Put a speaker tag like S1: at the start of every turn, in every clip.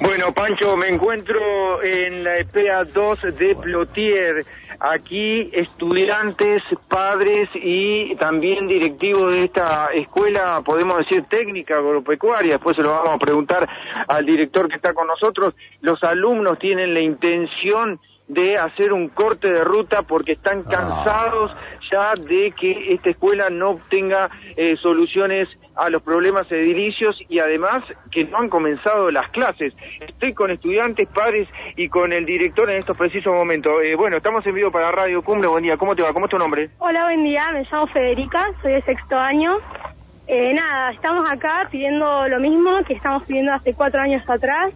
S1: Bueno, Pancho, me encuentro en la EPEA 2 de Plotier. Aquí estudiantes, padres y también directivos de esta escuela, podemos decir técnica agropecuaria, después se lo vamos a preguntar al director que está con nosotros. Los alumnos tienen la intención de hacer un corte de ruta porque están
S2: Ah.
S1: Ya de que esta escuela no tenga eh, soluciones a los problemas edilicios y además que no han comenzado las clases. Estoy con estudiantes, padres y con el director en estos precisos momentos. Eh, bueno, estamos en vivo para Radio Cumbre. Buen día, ¿cómo te va? ¿Cómo es tu nombre?
S3: Hola, buen día, me llamo Federica, soy de sexto año. Eh, nada, estamos acá pidiendo lo mismo que estamos pidiendo hace cuatro años atrás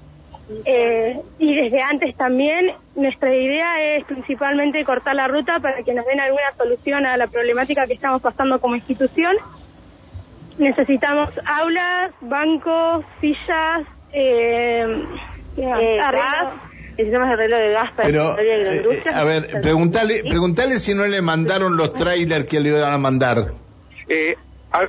S3: eh, y desde antes también. Nuestra idea es principalmente cortar la ruta para que nos den alguna solución a la problemática que estamos pasando como institución. Necesitamos aulas, bancos, sillas, eh.
S4: Eh, necesitamos arreglo de gas para
S2: Pero,
S4: de
S2: eh, eh, a ver, preguntale, preguntale si no le mandaron los trailers que le iban a mandar.
S1: Eh, a-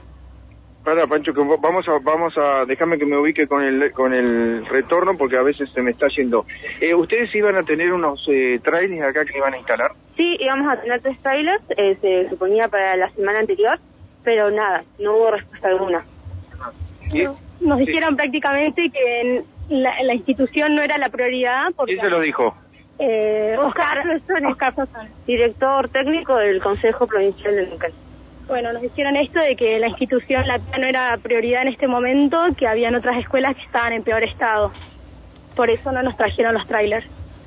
S1: Para, Pancho, que vamos a, vamos a, déjame que me ubique con el, con el retorno porque a veces se me está yendo. Eh, ¿Ustedes iban a tener unos eh, trailers acá que iban a instalar?
S4: Sí, íbamos a tener tres trailers, eh, se suponía para la semana anterior, pero nada, no hubo respuesta alguna.
S1: ¿Sí?
S3: Nos
S1: Sí.
S3: dijeron prácticamente que en la, la institución no era la prioridad porque
S1: ¿Quién se lo dijo?
S3: Eh, Oscar.
S4: Director técnico del Consejo Provincial de Neuquén.
S3: Bueno, nos dijeron esto de que la institución la no era prioridad en este momento, que habían otras escuelas que estaban en peor estado. Por eso no nos trajeron los trailers.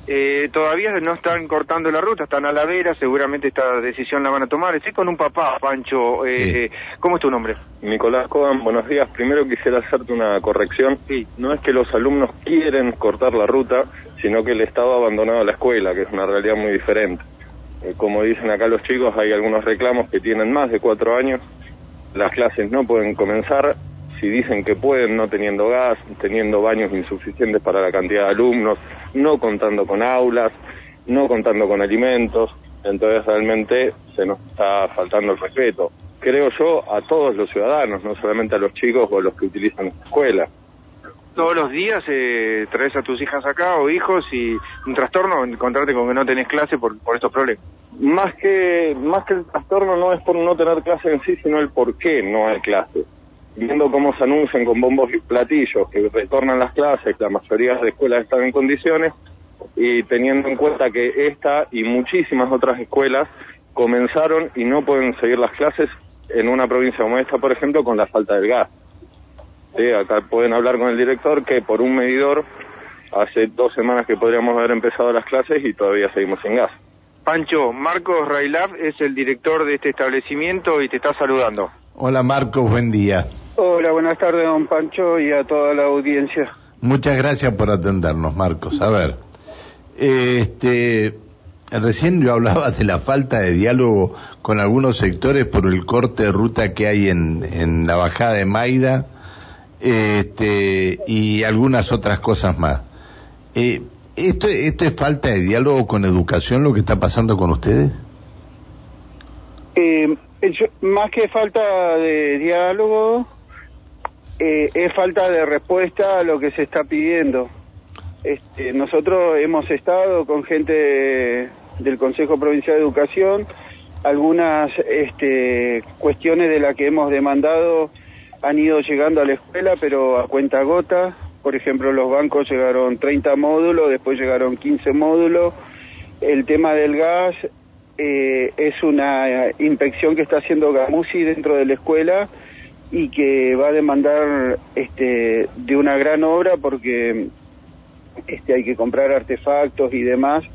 S1: Eh, todavía no están cortando la ruta, están a la vera, seguramente esta decisión la van a tomar. Estoy con un papá, Pancho. Eh,
S2: Sí.
S1: eh, ¿Cómo es tu nombre?
S5: Nicolás Cogan, buenos días. Primero quisiera hacerte una corrección.
S1: Sí.
S5: No es que los alumnos quieren cortar la ruta, sino que el Estado ha abandonado la escuela, que es una realidad muy diferente. Eh, como dicen acá los chicos, hay algunos reclamos que tienen más de cuatro años. Las clases no pueden comenzar. Si dicen que pueden, no teniendo gas, teniendo baños insuficientes para la cantidad de alumnos, no contando con aulas, no contando con alimentos. Entonces realmente se nos está faltando el respeto. Creo yo a todos los ciudadanos, no solamente a los chicos o a los que utilizan la escuela.
S1: Todos los días eh, traes a tus hijas acá o hijos y un trastorno, encontrarte con que no tenés clase por, estos problemas.
S5: Más que, más que el trastorno no es por no tener clase en sí, sino el por qué no hay clase. Viendo cómo se anuncian con bombos y platillos que retornan las clases, la mayoría de escuelas están en condiciones, y teniendo en cuenta que esta y muchísimas otras escuelas comenzaron y no pueden seguir las clases en una provincia como esta, por ejemplo, con la falta del gas. Sí, acá pueden hablar con el director que por un medidor hace dos semanas que podríamos haber empezado las clases y todavía seguimos sin gas.
S1: Pancho, Marcos Railab es el director de este establecimiento y te está saludando.
S2: Hola Marcos, buen día.
S6: Hola, buenas tardes, don Pancho, y a toda la audiencia.
S2: Muchas gracias por atendernos, Marcos. A ver, este, recién yo hablaba de la falta de diálogo con algunos sectores por el corte de ruta que hay en, en la bajada de Maida, este, y algunas otras cosas más. Eh, ¿esto, ¿Esto es falta de diálogo con educación lo que está pasando con ustedes?
S6: Eh, más que falta de diálogo, eh, es falta de respuesta a lo que se está pidiendo. Este, nosotros hemos estado con gente del Consejo Provincial de Educación, algunas este, cuestiones de las que hemos demandado han ido llegando a la escuela, pero a cuenta gota. Por ejemplo, los bancos llegaron 30 módulos, después llegaron 15 módulos. El tema del gas eh, es una inspección que está haciendo Gamusi dentro de la escuela y que va a demandar este, de una gran obra porque este, hay que comprar artefactos y demás.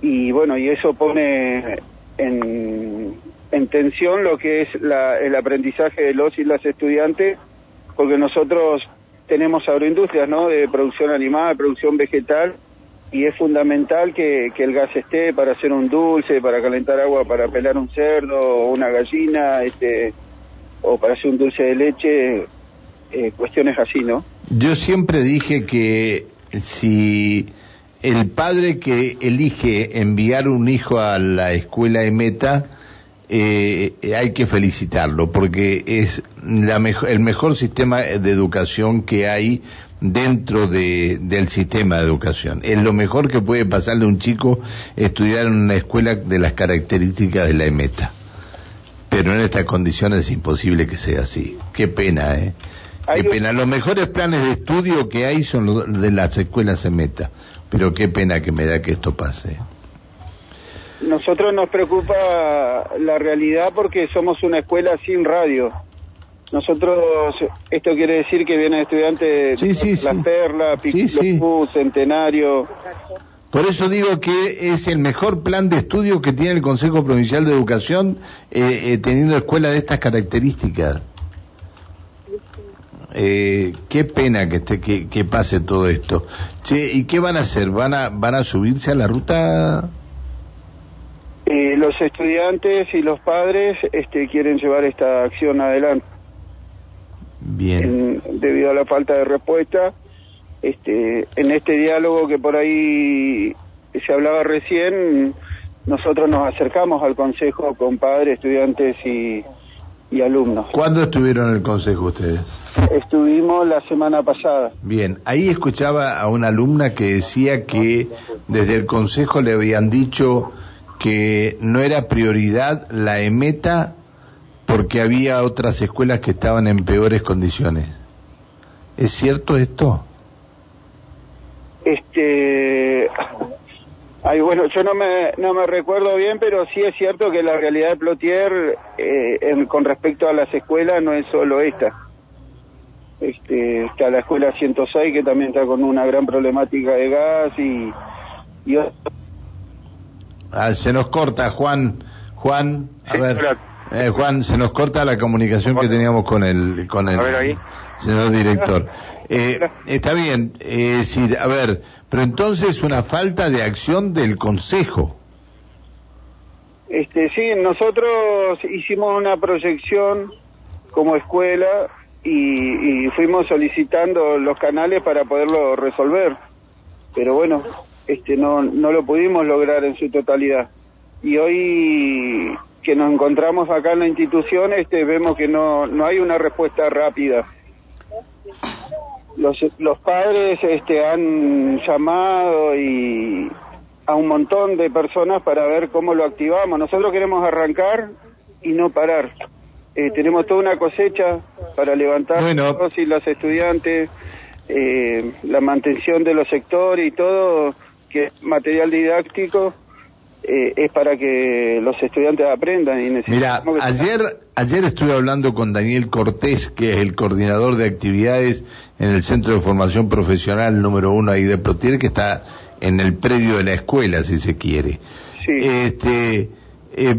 S6: Y bueno, y eso pone en, en tensión lo que es la- el aprendizaje de los y las estudiantes, porque nosotros tenemos agroindustrias, ¿no? De producción animal, producción vegetal, y es fundamental que, que el gas esté para hacer un dulce, para calentar agua, para pelar un cerdo o una gallina, este, o para hacer un dulce de leche, eh, cuestiones así, ¿no?
S2: Yo siempre dije que si el padre que elige enviar un hijo a la escuela de meta, eh, hay que felicitarlo porque es la mejo- el mejor sistema de educación que hay dentro de, del sistema de educación. Es lo mejor que puede pasarle a un chico estudiar en una escuela de las características de la EMETA. Pero en estas condiciones es imposible que sea así. Qué pena, ¿eh? Qué pena. Los mejores planes de estudio que hay son los de las escuelas EMETA. Pero qué pena que me da que esto pase.
S6: Nosotros nos preocupa la realidad porque somos una escuela sin radio. Nosotros, esto quiere decir que vienen estudiantes
S2: de
S6: Las Perlas, Centenario.
S2: Por eso digo que es el mejor plan de estudio que tiene el Consejo Provincial de Educación eh, eh, teniendo escuela de estas características. Eh, qué pena que, esté, que, que, pase todo esto. Che, ¿y qué van a hacer? ¿Van a, van a subirse a la ruta?
S6: Eh, los estudiantes y los padres este, quieren llevar esta acción adelante.
S2: Bien.
S6: debido a la falta de respuesta, este, en este diálogo que por ahí se hablaba recién, nosotros nos acercamos al consejo con padres, estudiantes y, y alumnos.
S2: ¿Cuándo estuvieron en el consejo ustedes?
S6: Estuvimos la semana pasada.
S2: Bien, ahí escuchaba a una alumna que decía que desde el consejo le habían dicho que no era prioridad la EMETA porque había otras escuelas que estaban en peores condiciones. ¿Es cierto esto?
S6: Este, ay, bueno, yo no me, no me recuerdo bien, pero sí es cierto que la realidad de Plotier eh, con respecto a las escuelas no es solo esta. Este, está la escuela 106 que también está con una gran problemática de gas y, y
S2: Ah, se nos corta, Juan. Juan, a ver. Eh, Juan, se nos corta la comunicación que teníamos con el, con el señor director. Eh, está bien, eh, decir, a ver, pero entonces una falta de acción del Consejo.
S6: Este, sí, nosotros hicimos una proyección como escuela y, y fuimos solicitando los canales para poderlo resolver. Pero bueno, este, no, no lo pudimos lograr en su totalidad. Y hoy que nos encontramos acá en la institución, este, vemos que no, no hay una respuesta rápida. Los, los padres este, han llamado y a un montón de personas para ver cómo lo activamos. Nosotros queremos arrancar y no parar. Eh, tenemos toda una cosecha para levantar los y los estudiantes, eh, la mantención de los sectores y todo que material didáctico eh, es para que los estudiantes aprendan y
S2: Mira, ayer, ayer estuve hablando con Daniel Cortés, que es el coordinador de actividades en el Centro de Formación Profesional número uno ahí de Plotier, que está en el predio de la escuela, si se quiere. Este, eh,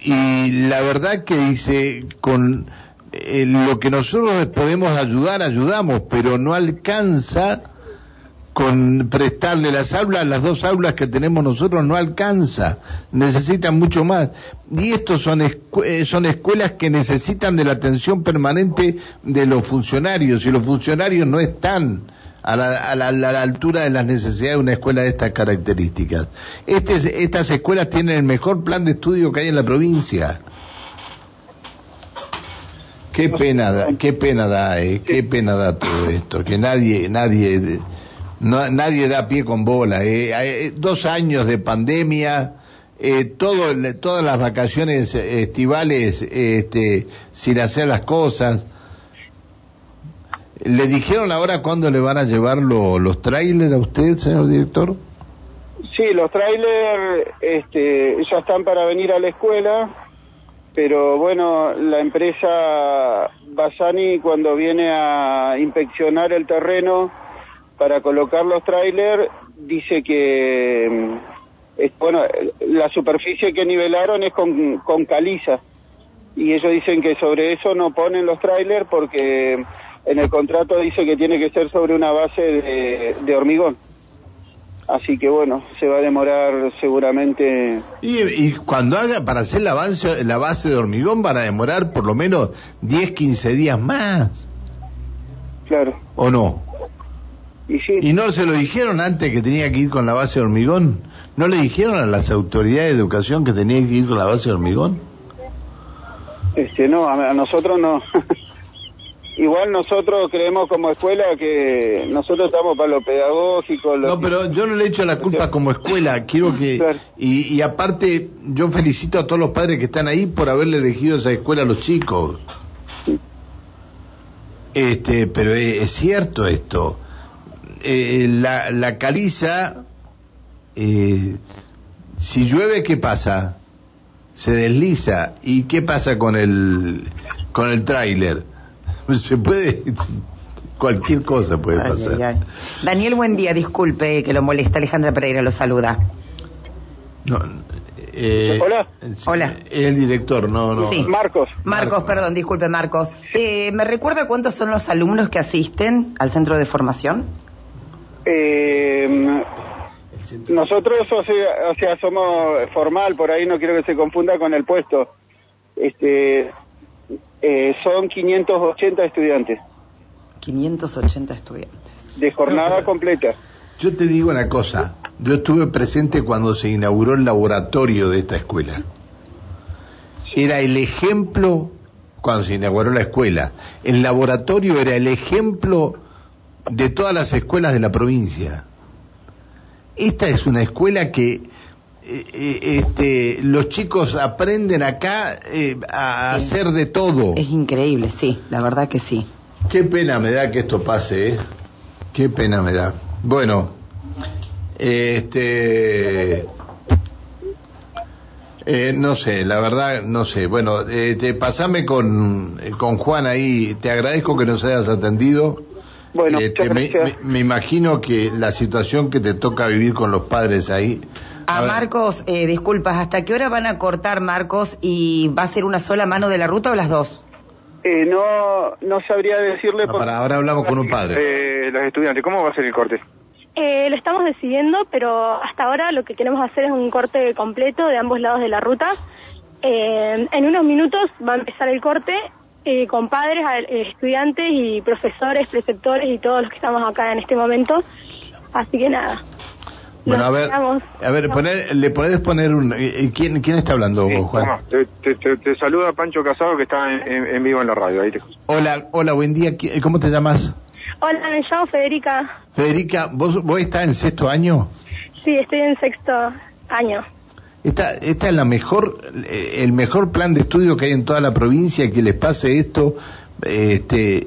S2: y la verdad que dice, con eh, lo que nosotros podemos ayudar, ayudamos, pero no alcanza con prestarle las aulas, las dos aulas que tenemos nosotros no alcanza, necesitan mucho más. Y estos son, eh, son escuelas que necesitan de la atención permanente de los funcionarios, y los funcionarios no están a la, altura de las necesidades de una escuela de estas características. Este, estas escuelas tienen el mejor plan de estudio que hay en la provincia. Qué pena da, qué pena da, eh, qué pena da todo esto, que nadie, nadie no, nadie da pie con bola. Eh. eh dos años de pandemia, eh, todas las vacaciones estivales este, sin hacer las cosas. ¿Le dijeron ahora cuándo le van a llevar los trailers a usted, señor director?
S6: Sí, los trailers este, ya están para venir a la escuela, pero bueno, la empresa Basani cuando viene a inspeccionar el terreno para colocar los trailers dice que mm, bueno la superficie que nivelaron es con, con caliza. Y ellos dicen que sobre eso no ponen los trailers porque en el contrato dice que tiene que ser sobre una base de, de hormigón. Así que bueno se va a demorar seguramente
S2: y, y cuando haga para hacer la base la base de hormigón van a demorar por lo menos 10 15 días más.
S6: Claro.
S2: O no
S6: y,
S2: no se lo dijeron antes que tenía que ir con la base de hormigón? ¿No le dijeron a las autoridades de educación que tenía que ir con la base de hormigón?
S6: Este, no, a, nosotros no. igual nosotros creemos como escuela que nosotros estamos para lo pedagógico. lo
S2: No, pero yo no le echo la culpa como escuela. Quiero que.
S6: Claro.
S2: Y, y aparte, yo felicito a todos los padres que están ahí por haberle elegido esa escuela a los chicos. Este, pero es, es cierto esto. Eh, la, la caliza, eh, si llueve, ¿qué pasa? Se desliza. ¿Y qué pasa con el, con el tráiler? Se puede. Cualquier cosa puede
S7: Ay,
S2: pasar.
S7: ay, ay. Daniel, buen día, disculpe que lo molesta. Alejandra Pereira lo saluda.
S2: No, eh,
S6: Hola.
S7: Hola.
S2: Es el director, no, no.
S7: Sí.
S6: Marcos,
S7: Marcos, perdón, disculpe, Marcos. Eh, ¿Me recuerda cuántos son los alumnos que asisten al centro de formación?
S6: Eh, nosotros, o sea, o sea, somos formal, por ahí no quiero que se confunda con el puesto. Este, eh, son 580 estudiantes
S7: 580 estudiantes.
S6: de jornada completa.
S2: Yo te digo una cosa. Yo estuve presente cuando se inauguró el laboratorio de esta escuela. Era el ejemplo, cuando se inauguró la escuela, el laboratorio era el ejemplo de todas las escuelas de la provincia. Esta es una escuela que eh, eh, este, los chicos aprenden acá eh, a
S7: Sí.
S2: hacer de todo.
S7: Es increíble, sí, la verdad que sí.
S2: Qué pena me da que esto pase, ¿eh? Qué pena me da. Bueno, este... eh, no sé, la verdad, no sé. Bueno, eh, te, pasame con, con Juan ahí. Te agradezco que nos hayas atendido.
S6: Bueno,
S2: Este,
S6: muchas
S2: me,
S6: gracias.
S2: me- me imagino que la situación que te toca vivir con los padres ahí.
S7: A
S2: ver,
S7: Marcos, eh, disculpas, ¿hasta qué hora van a cortar, Marcos? ¿Y va a ser una sola mano de la ruta o las dos?
S6: Eh, no, no sabría decirle
S2: no,
S6: por-
S2: para, ahora hablamos con un padre.
S5: Eh, los estudiantes, ¿cómo va a ser el corte?
S3: Eh, lo estamos decidiendo, pero hasta ahora lo que queremos hacer es un corte completo de ambos lados de la ruta. Eh, en unos minutos va a empezar el corte eh, con padres, eh, estudiantes y profesores, preceptores y todos los que estamos acá en este momento. Así que nada.
S2: Bueno, a ver,
S3: esperamos.
S2: a ver, poner, le podés poner un... eh, eh, ¿quién, ¿Quién está hablando,
S5: Sí,
S2: Juan?
S5: te, te- te- te saluda Pancho Casado que está en, en- en vivo en la radio. Ahí te...
S2: Hola, hola, buen día. ¿Qui- ¿Cómo te llamas?
S3: Hola, me llamo Federica.
S2: Federica, ¿vos, vos estás en sexto año?
S3: Sí, estoy en sexto año.
S2: Esta, esta es la mejor, eh, el mejor plan de estudio que hay en toda la provincia, que les pase esto, eh, este,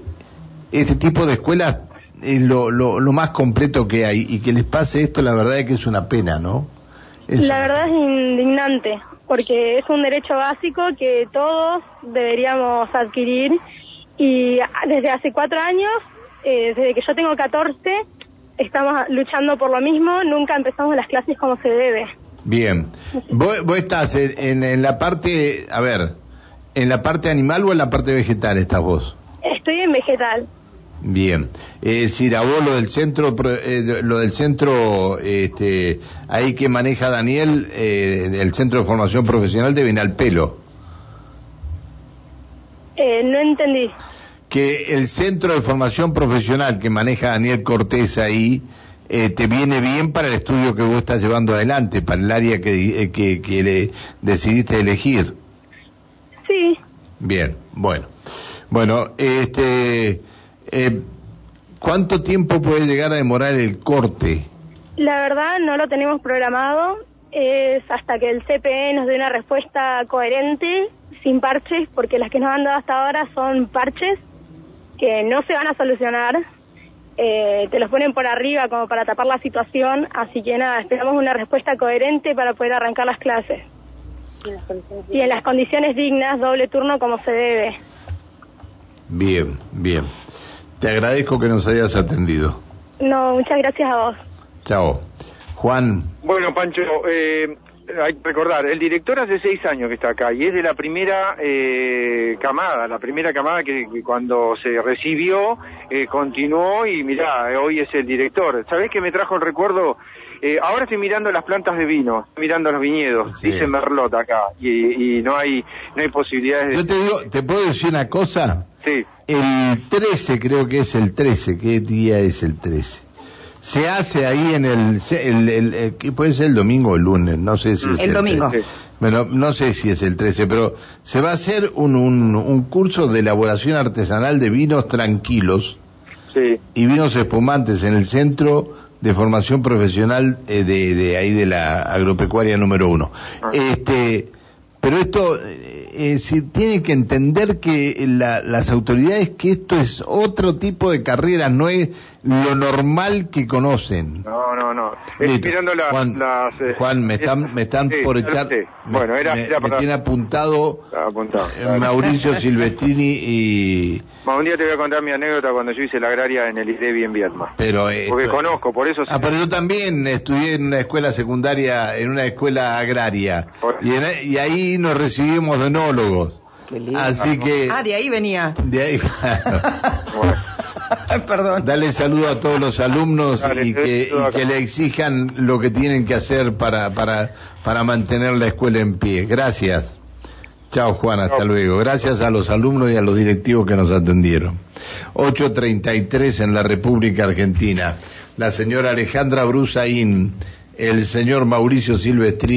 S2: este tipo de escuelas es lo, lo, más completo que hay, y que les pase esto, la verdad es que es una pena, ¿no? Es
S3: La verdad es indignante, porque es un derecho básico que todos deberíamos adquirir y desde hace cuatro años, eh, desde que yo tengo 14, estamos luchando por lo mismo, nunca empezamos las clases como se debe.
S2: Bien. ¿Vos, vos estás en, en, en la parte, a ver, en la parte animal o en la parte vegetal estás vos?
S3: Estoy en vegetal.
S2: Bien, es decir, a vos lo del centro, eh, lo del centro, este, ahí que maneja Daniel, eh, el centro de formación profesional de Benalpelo,
S3: Eh, no entendí.
S2: que el centro de formación profesional que maneja Daniel Cortés ahí, eh, te viene bien para el estudio que vos estás llevando adelante, para el área que, eh, que, que le decidiste elegir.
S3: Sí,
S2: Bien, bueno. Bueno, este, eh, ¿cuánto tiempo puede llegar a demorar el corte?
S3: la verdad no lo tenemos programado. Es hasta que el CPE nos dé una respuesta coherente, sin parches, porque las que nos han dado hasta ahora son parches que no se van a solucionar. Eh, te los ponen por arriba como para tapar la situación, así que nada, esperamos una respuesta coherente para poder arrancar las clases. Y en las condiciones dignas, doble turno como se debe.
S2: Bien, bien. Te agradezco que nos hayas atendido.
S3: No, muchas gracias a vos.
S2: Chao. Juan,
S5: Bueno, Pancho, eh, hay que recordar, el director hace seis años que está acá y es de la primera eh, camada, la primera camada que, que cuando se recibió eh, continuó y mirá, eh, hoy es el director. ¿Sabés que me trajo el recuerdo? Eh, ahora estoy mirando las plantas de vino, estoy mirando los viñedos,
S2: Sí.
S5: dice Merlot acá y, y no hay no hay posibilidades
S2: yo
S5: de...
S2: te digo, ¿te puedo decir una cosa?
S5: Sí,
S2: El 13, creo que es el 13. ¿Qué día es el 13? Se hace ahí en el, el, el- el- ¿qué puede ser el domingo o el lunes, no sé si es
S7: El domingo.
S2: Bueno, no sé si es el 13, pero se va a hacer un, un, un curso de elaboración artesanal de vinos tranquilos
S5: Sí.
S2: y vinos espumantes en el centro de formación profesional eh, de, de ahí de la agropecuaria número uno.
S5: Ah.
S2: Este, pero esto, eh, eh, si tiene que entender que la- las autoridades que esto es otro tipo de carrera, no es lo normal que conocen.
S5: No, no, no. Estoy mirando las...
S2: Juan,
S5: las, eh,
S2: Juan, me están, me están
S5: sí,
S2: por echar. me-
S5: Bueno, era,
S2: me,
S5: era
S2: me
S5: para...
S2: tiene apuntado
S5: apuntado.
S2: eh, Mauricio Silvestrini y.
S5: Bueno, un día te voy a contar mi anécdota cuando yo hice la agraria en el IDEBI en Viedma.
S2: Pero, eh,
S5: Porque conozco, por eso...
S2: Ah, pero yo también estudié en una escuela secundaria, en una escuela agraria,
S5: Por-
S2: y, en- y ahí nos recibimos de enólogos.
S7: Qué lindo.
S2: Así que,
S7: Ah, de ahí venía.
S2: de ahí,
S7: Perdón.
S2: dale saludo a todos los alumnos
S5: Dale,
S2: y que, y le exijan lo que tienen que hacer para, para, para mantener la escuela en pie. Gracias. Chao Juan, hasta
S5: Chao.
S2: luego. Gracias a los alumnos y a los directivos que nos atendieron. 8.33 en la República Argentina. La señora Alejandra Brusaín, el señor Mauricio Silvestri.